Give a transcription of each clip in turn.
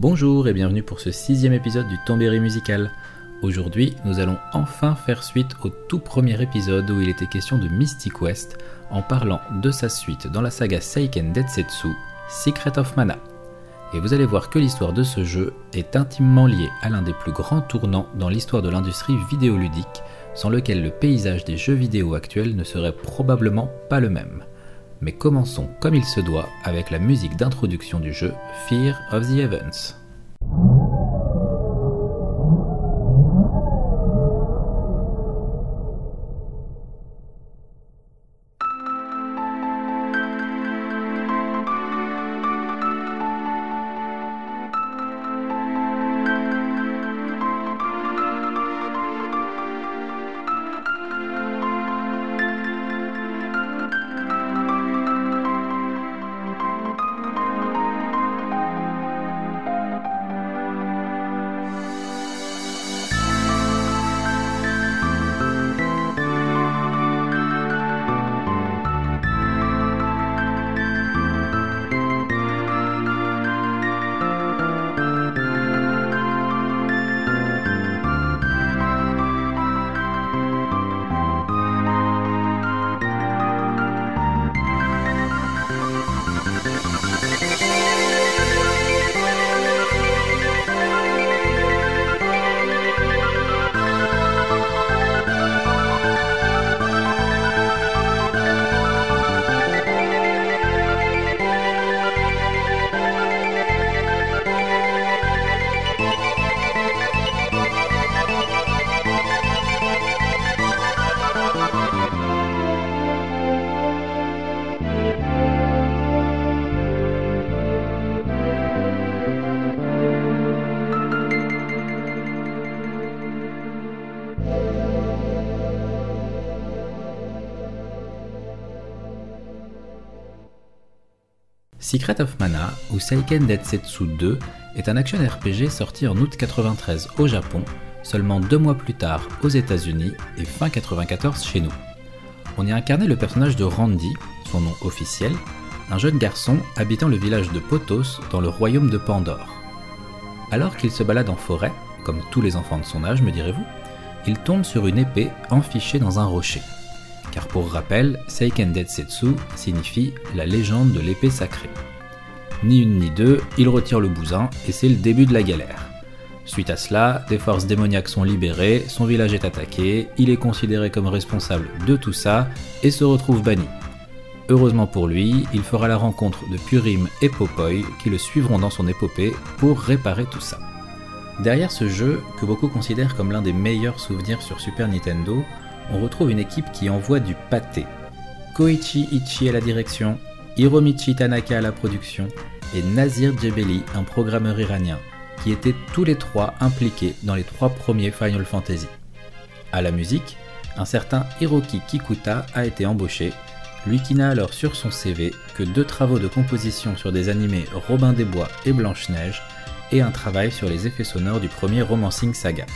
Bonjour et bienvenue pour ce sixième épisode du Tombéry musical. Aujourd'hui, nous allons enfin faire suite au tout premier épisode où il était question de Mystic West en parlant de sa suite dans la saga Seiken Detsetsu, Secret of Mana. Et vous allez voir que l'histoire de ce jeu est intimement liée à l'un des plus grands tournants dans l'histoire de l'industrie vidéoludique, sans lequel le paysage des jeux vidéo actuels ne serait probablement pas le même. Mais commençons comme il se doit avec la musique d'introduction du jeu Fear of the Heavens. Secret of Mana ou Seiken Detsetsu 2 est un action RPG sorti en août 93 au Japon, seulement deux mois plus tard aux États-Unis et fin 94 chez nous. On y incarnait le personnage de Randy, son nom officiel, un jeune garçon habitant le village de Potos dans le royaume de Pandore. Alors qu'il se balade en forêt, comme tous les enfants de son âge me direz-vous, il tombe sur une épée enfichée dans un rocher car pour rappel, Seiken Detsetsu signifie la légende de l'épée sacrée. Ni une ni deux, il retire le bousin et c'est le début de la galère. Suite à cela, des forces démoniaques sont libérées, son village est attaqué, il est considéré comme responsable de tout ça et se retrouve banni. Heureusement pour lui, il fera la rencontre de Purim et Popoy qui le suivront dans son épopée pour réparer tout ça. Derrière ce jeu, que beaucoup considèrent comme l'un des meilleurs souvenirs sur Super Nintendo, on retrouve une équipe qui envoie du pâté. Koichi Ichi à la direction, Hiromichi Tanaka à la production et Nazir Djebeli, un programmeur iranien, qui étaient tous les trois impliqués dans les trois premiers Final Fantasy. À la musique, un certain Hiroki Kikuta a été embauché, lui qui n'a alors sur son CV que deux travaux de composition sur des animés Robin des Bois et Blanche-Neige, et un travail sur les effets sonores du premier Romancing Saga.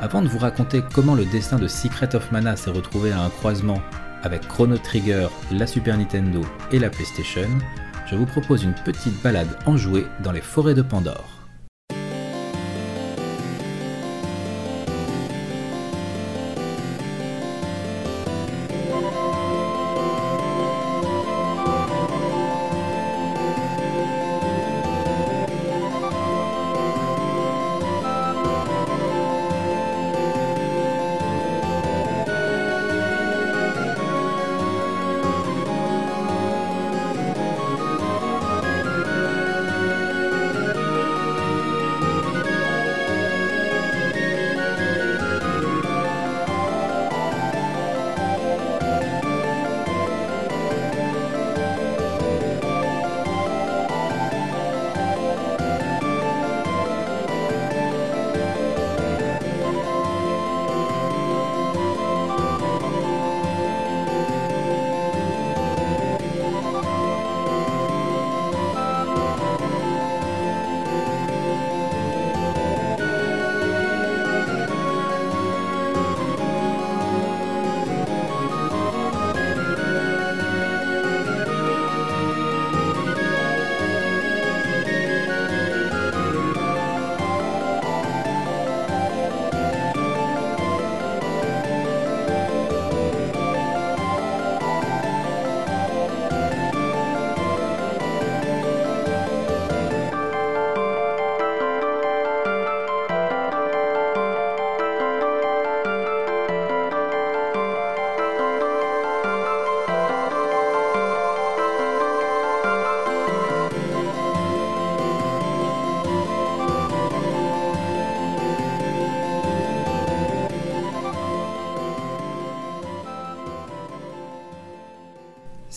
Avant de vous raconter comment le destin de Secret of Mana s'est retrouvé à un croisement avec Chrono Trigger, la Super Nintendo et la PlayStation, je vous propose une petite balade enjouée dans les forêts de Pandore.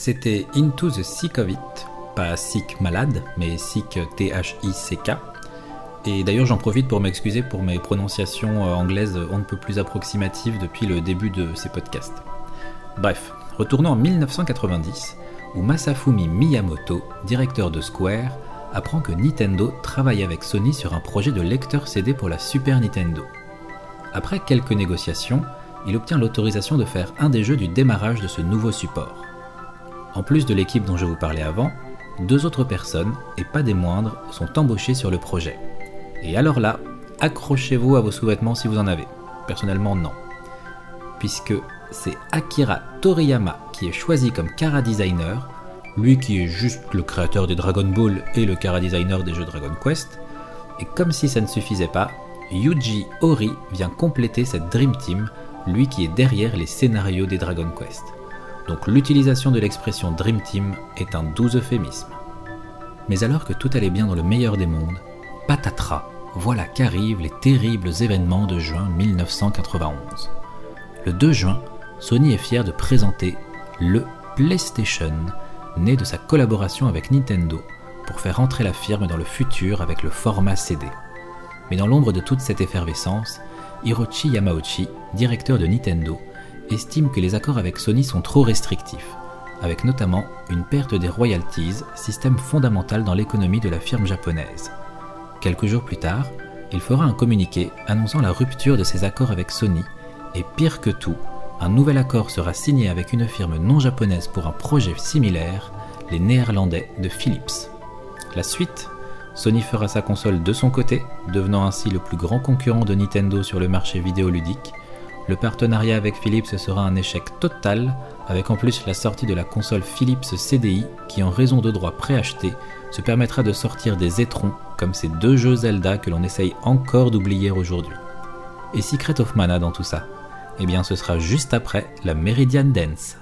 C'était Into the Sick of It, pas sick malade, mais sick T-H-I-C-K. Et d'ailleurs j'en profite pour m'excuser pour mes prononciations euh, anglaises on ne peut plus approximatives depuis le début de ces podcasts. Bref, retournons en 1990, où Masafumi Miyamoto, directeur de Square, apprend que Nintendo travaille avec Sony sur un projet de lecteur CD pour la Super Nintendo. Après quelques négociations, il obtient l'autorisation de faire un des jeux du démarrage de ce nouveau support. En plus de l'équipe dont je vous parlais avant, deux autres personnes, et pas des moindres, sont embauchées sur le projet. Et alors là, accrochez-vous à vos sous-vêtements si vous en avez. Personnellement, non. Puisque c'est Akira Toriyama qui est choisi comme Kara Designer, lui qui est juste le créateur des Dragon Ball et le Kara Designer des jeux Dragon Quest, et comme si ça ne suffisait pas, Yuji Ori vient compléter cette Dream Team, lui qui est derrière les scénarios des Dragon Quest. Donc l'utilisation de l'expression Dream Team est un doux euphémisme. Mais alors que tout allait bien dans le meilleur des mondes, patatras, voilà qu'arrivent les terribles événements de juin 1991. Le 2 juin, Sony est fier de présenter le PlayStation, né de sa collaboration avec Nintendo, pour faire entrer la firme dans le futur avec le format CD. Mais dans l'ombre de toute cette effervescence, Hiroshi Yamauchi, directeur de Nintendo, estime que les accords avec Sony sont trop restrictifs, avec notamment une perte des royalties, système fondamental dans l'économie de la firme japonaise. Quelques jours plus tard, il fera un communiqué annonçant la rupture de ses accords avec Sony, et pire que tout, un nouvel accord sera signé avec une firme non japonaise pour un projet similaire, les Néerlandais de Philips. La suite Sony fera sa console de son côté, devenant ainsi le plus grand concurrent de Nintendo sur le marché vidéoludique. Le partenariat avec Philips sera un échec total, avec en plus la sortie de la console Philips CDI qui, en raison de droits préachetés, se permettra de sortir des étrons comme ces deux jeux Zelda que l'on essaye encore d'oublier aujourd'hui. Et Secret of Mana dans tout ça? Eh bien ce sera juste après la Meridian Dance.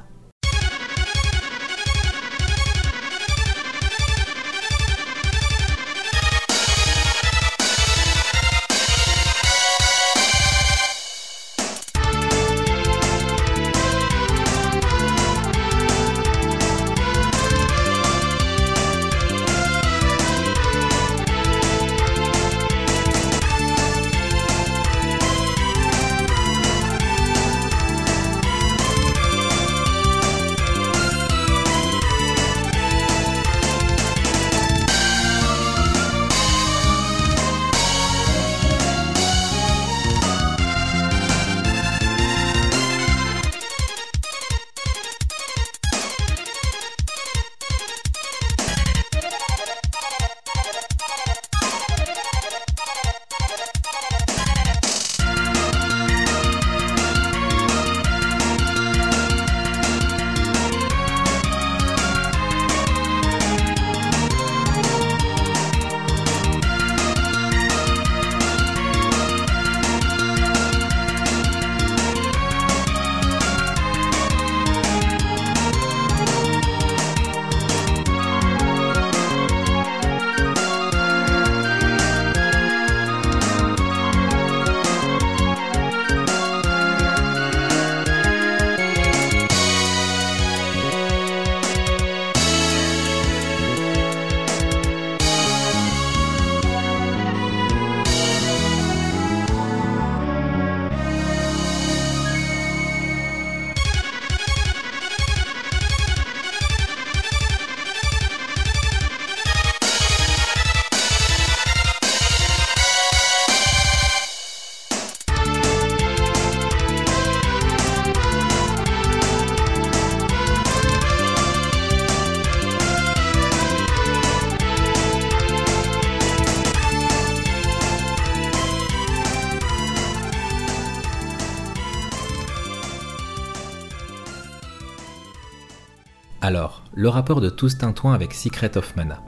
Le rapport de tous tintouin avec Secret of Mana.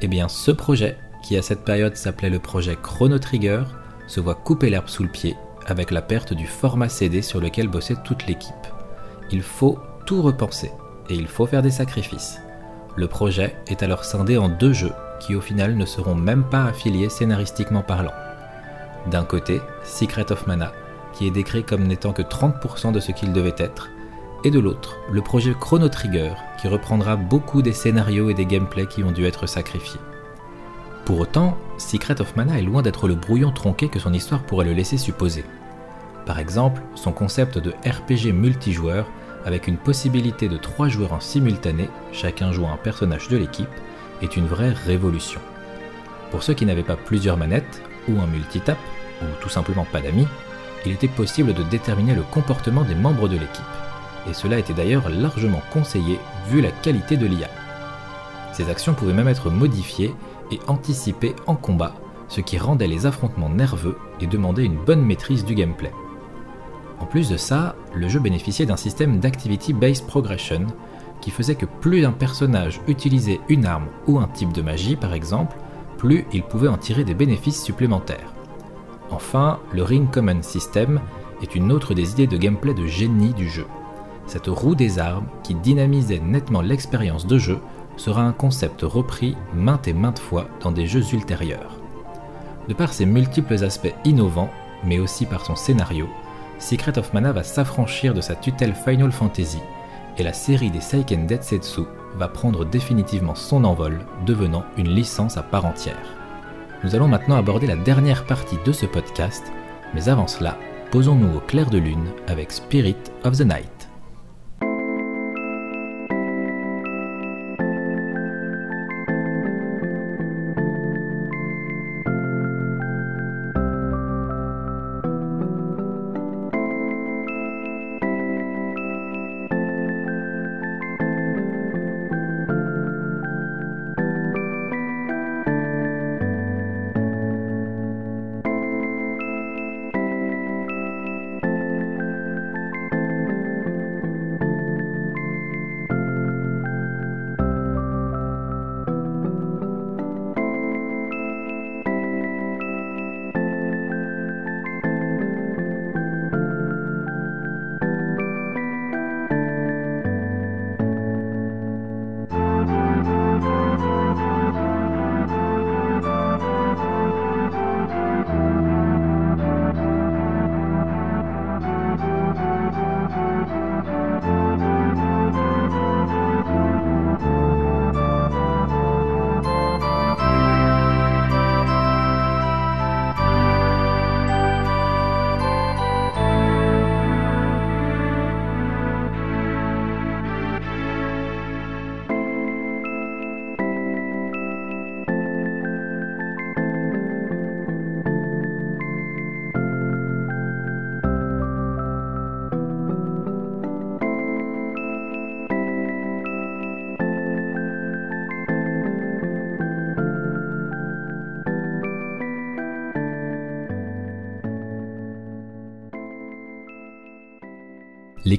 Eh bien, ce projet, qui à cette période s'appelait le projet Chrono Trigger, se voit couper l'herbe sous le pied avec la perte du format CD sur lequel bossait toute l'équipe. Il faut tout repenser et il faut faire des sacrifices. Le projet est alors scindé en deux jeux qui au final ne seront même pas affiliés scénaristiquement parlant. D'un côté, Secret of Mana, qui est décrit comme n'étant que 30% de ce qu'il devait être, et de l'autre, le projet Chrono Trigger, qui reprendra beaucoup des scénarios et des gameplays qui ont dû être sacrifiés. Pour autant, Secret of Mana est loin d'être le brouillon tronqué que son histoire pourrait le laisser supposer. Par exemple, son concept de RPG multijoueur, avec une possibilité de 3 joueurs en simultané, chacun jouant un personnage de l'équipe, est une vraie révolution. Pour ceux qui n'avaient pas plusieurs manettes, ou un multitap, ou tout simplement pas d'amis, il était possible de déterminer le comportement des membres de l'équipe. Et cela était d'ailleurs largement conseillé vu la qualité de l'IA. Ces actions pouvaient même être modifiées et anticipées en combat, ce qui rendait les affrontements nerveux et demandait une bonne maîtrise du gameplay. En plus de ça, le jeu bénéficiait d'un système d'Activity-Based Progression qui faisait que plus d'un personnage utilisait une arme ou un type de magie par exemple, plus il pouvait en tirer des bénéfices supplémentaires. Enfin, le Ring Common System est une autre des idées de gameplay de génie du jeu. Cette roue des armes, qui dynamisait nettement l'expérience de jeu, sera un concept repris maintes et maintes fois dans des jeux ultérieurs. De par ses multiples aspects innovants, mais aussi par son scénario, Secret of Mana va s'affranchir de sa tutelle Final Fantasy, et la série des Seiken Detsetsu va prendre définitivement son envol, devenant une licence à part entière. Nous allons maintenant aborder la dernière partie de ce podcast, mais avant cela, posons-nous au clair de lune avec Spirit of the Night.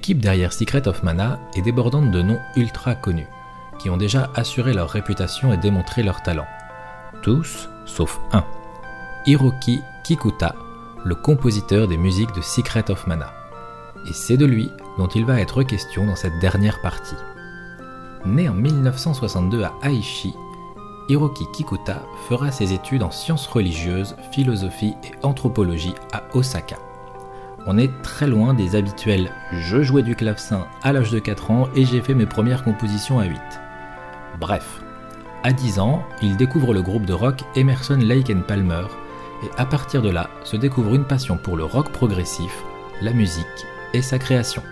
L'équipe derrière Secret of Mana est débordante de noms ultra connus, qui ont déjà assuré leur réputation et démontré leur talent. Tous, sauf un. Hiroki Kikuta, le compositeur des musiques de Secret of Mana. Et c'est de lui dont il va être question dans cette dernière partie. Né en 1962 à Aichi, Hiroki Kikuta fera ses études en sciences religieuses, philosophie et anthropologie à Osaka on est très loin des habituels je jouais du clavecin à l'âge de 4 ans et j'ai fait mes premières compositions à 8. Bref, à 10 ans, il découvre le groupe de rock Emerson Lake Palmer et à partir de là se découvre une passion pour le rock progressif, la musique et sa création.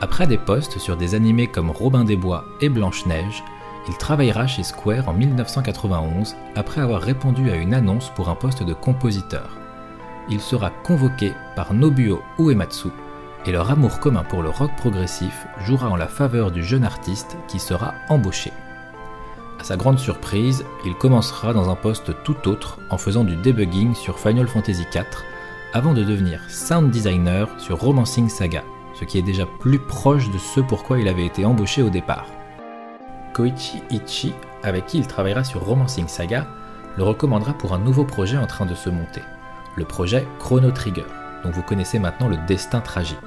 Après des postes sur des animés comme Robin des Bois et Blanche-Neige, il travaillera chez Square en 1991 après avoir répondu à une annonce pour un poste de compositeur il sera convoqué par Nobuo Uematsu et leur amour commun pour le rock progressif jouera en la faveur du jeune artiste qui sera embauché. À sa grande surprise, il commencera dans un poste tout autre en faisant du debugging sur Final Fantasy IV avant de devenir sound designer sur Romancing Saga, ce qui est déjà plus proche de ce pourquoi il avait été embauché au départ. Koichi Ichi, avec qui il travaillera sur Romancing Saga, le recommandera pour un nouveau projet en train de se monter le projet Chrono Trigger, dont vous connaissez maintenant le destin tragique.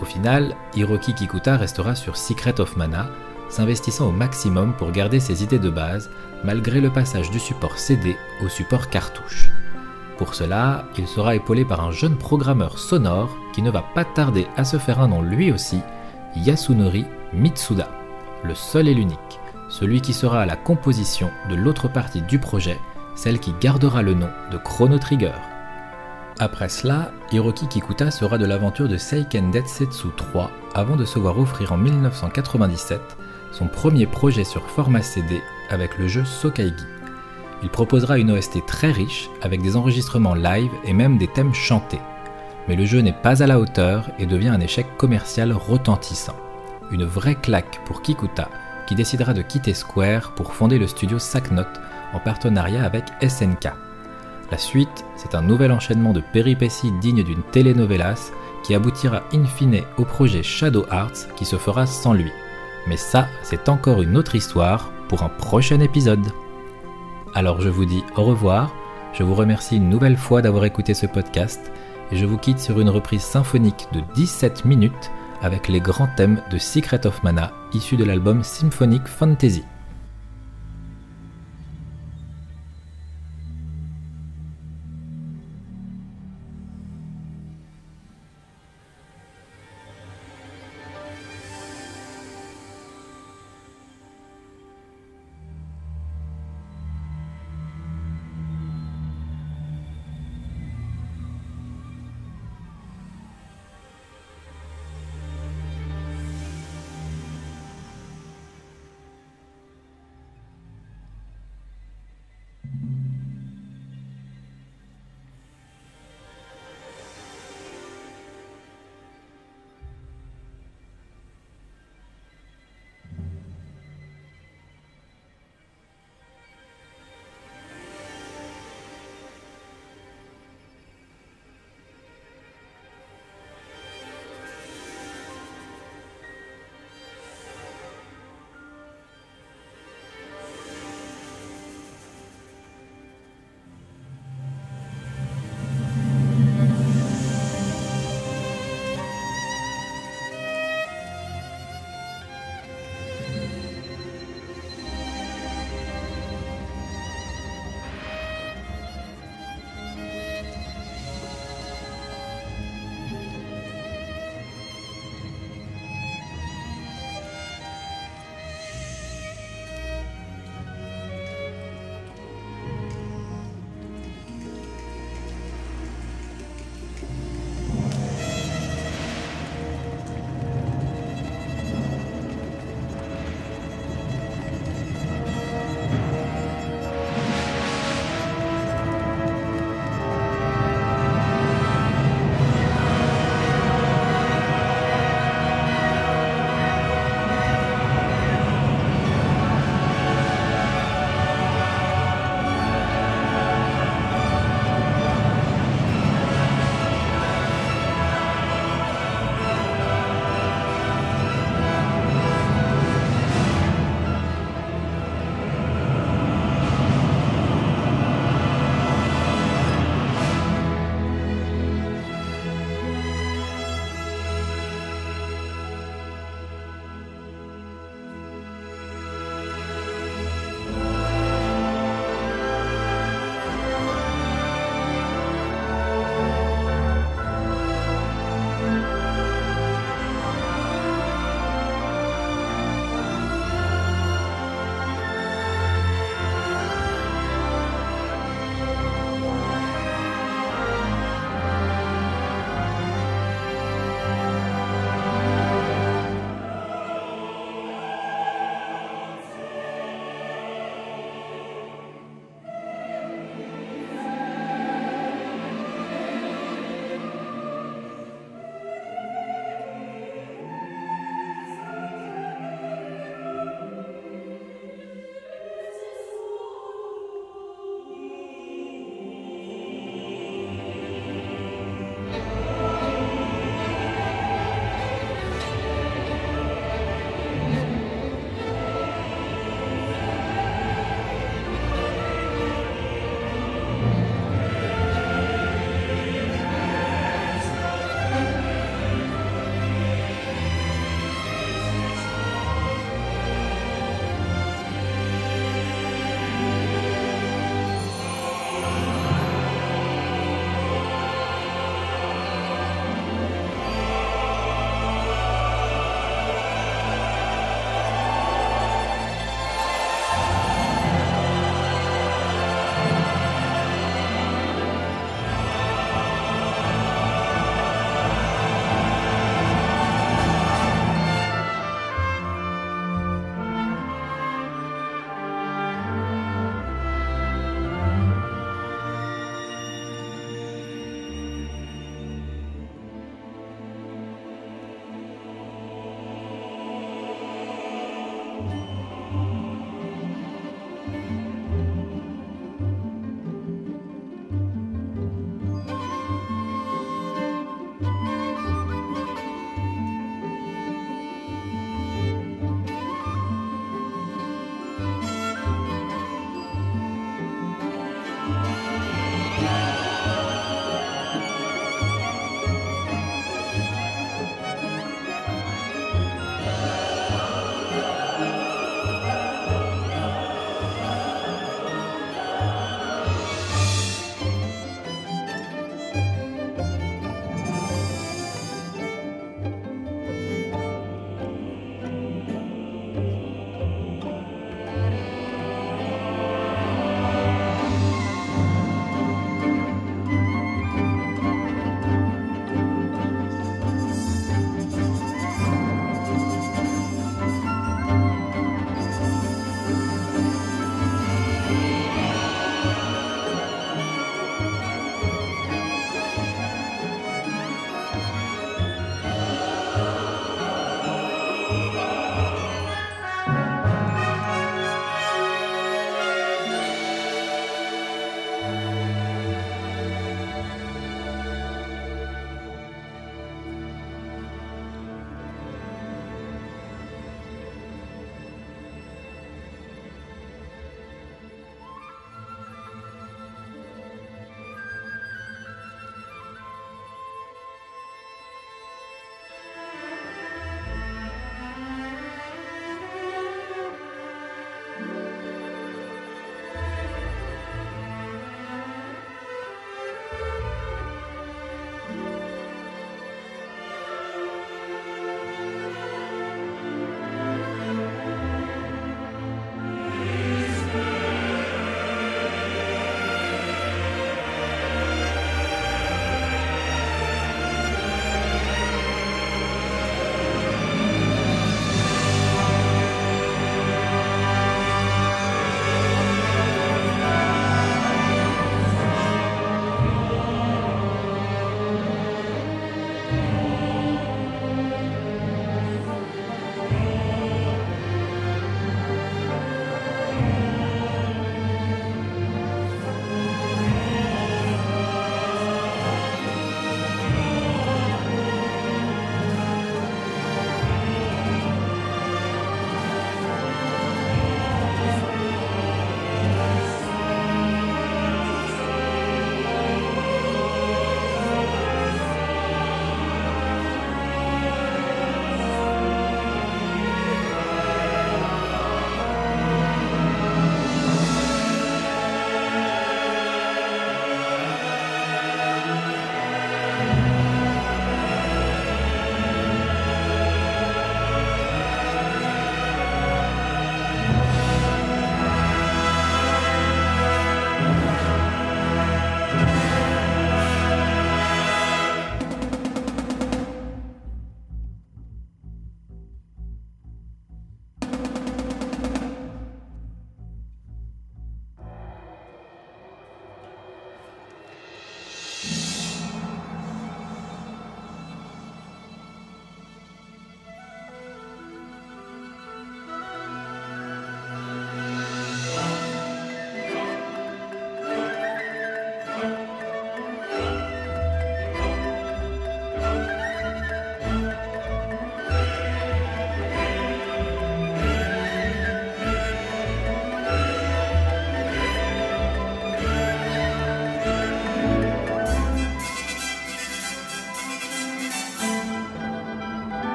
Au final, Hiroki Kikuta restera sur Secret of Mana, s'investissant au maximum pour garder ses idées de base, malgré le passage du support CD au support cartouche. Pour cela, il sera épaulé par un jeune programmeur sonore qui ne va pas tarder à se faire un nom lui aussi, Yasunori Mitsuda, le seul et l'unique, celui qui sera à la composition de l'autre partie du projet, celle qui gardera le nom de Chrono Trigger. Après cela, Hiroki Kikuta sera de l'aventure de Seiken Densetsu 3 avant de se voir offrir en 1997 son premier projet sur format CD avec le jeu Sokaigi. Il proposera une OST très riche avec des enregistrements live et même des thèmes chantés. Mais le jeu n'est pas à la hauteur et devient un échec commercial retentissant. Une vraie claque pour Kikuta qui décidera de quitter Square pour fonder le studio Sacknote en partenariat avec SNK. La suite, c'est un nouvel enchaînement de péripéties dignes d'une telenovelas qui aboutira in fine au projet Shadow Hearts qui se fera sans lui. Mais ça, c'est encore une autre histoire pour un prochain épisode. Alors je vous dis au revoir, je vous remercie une nouvelle fois d'avoir écouté ce podcast et je vous quitte sur une reprise symphonique de 17 minutes avec les grands thèmes de Secret of Mana issus de l'album Symphonic Fantasy.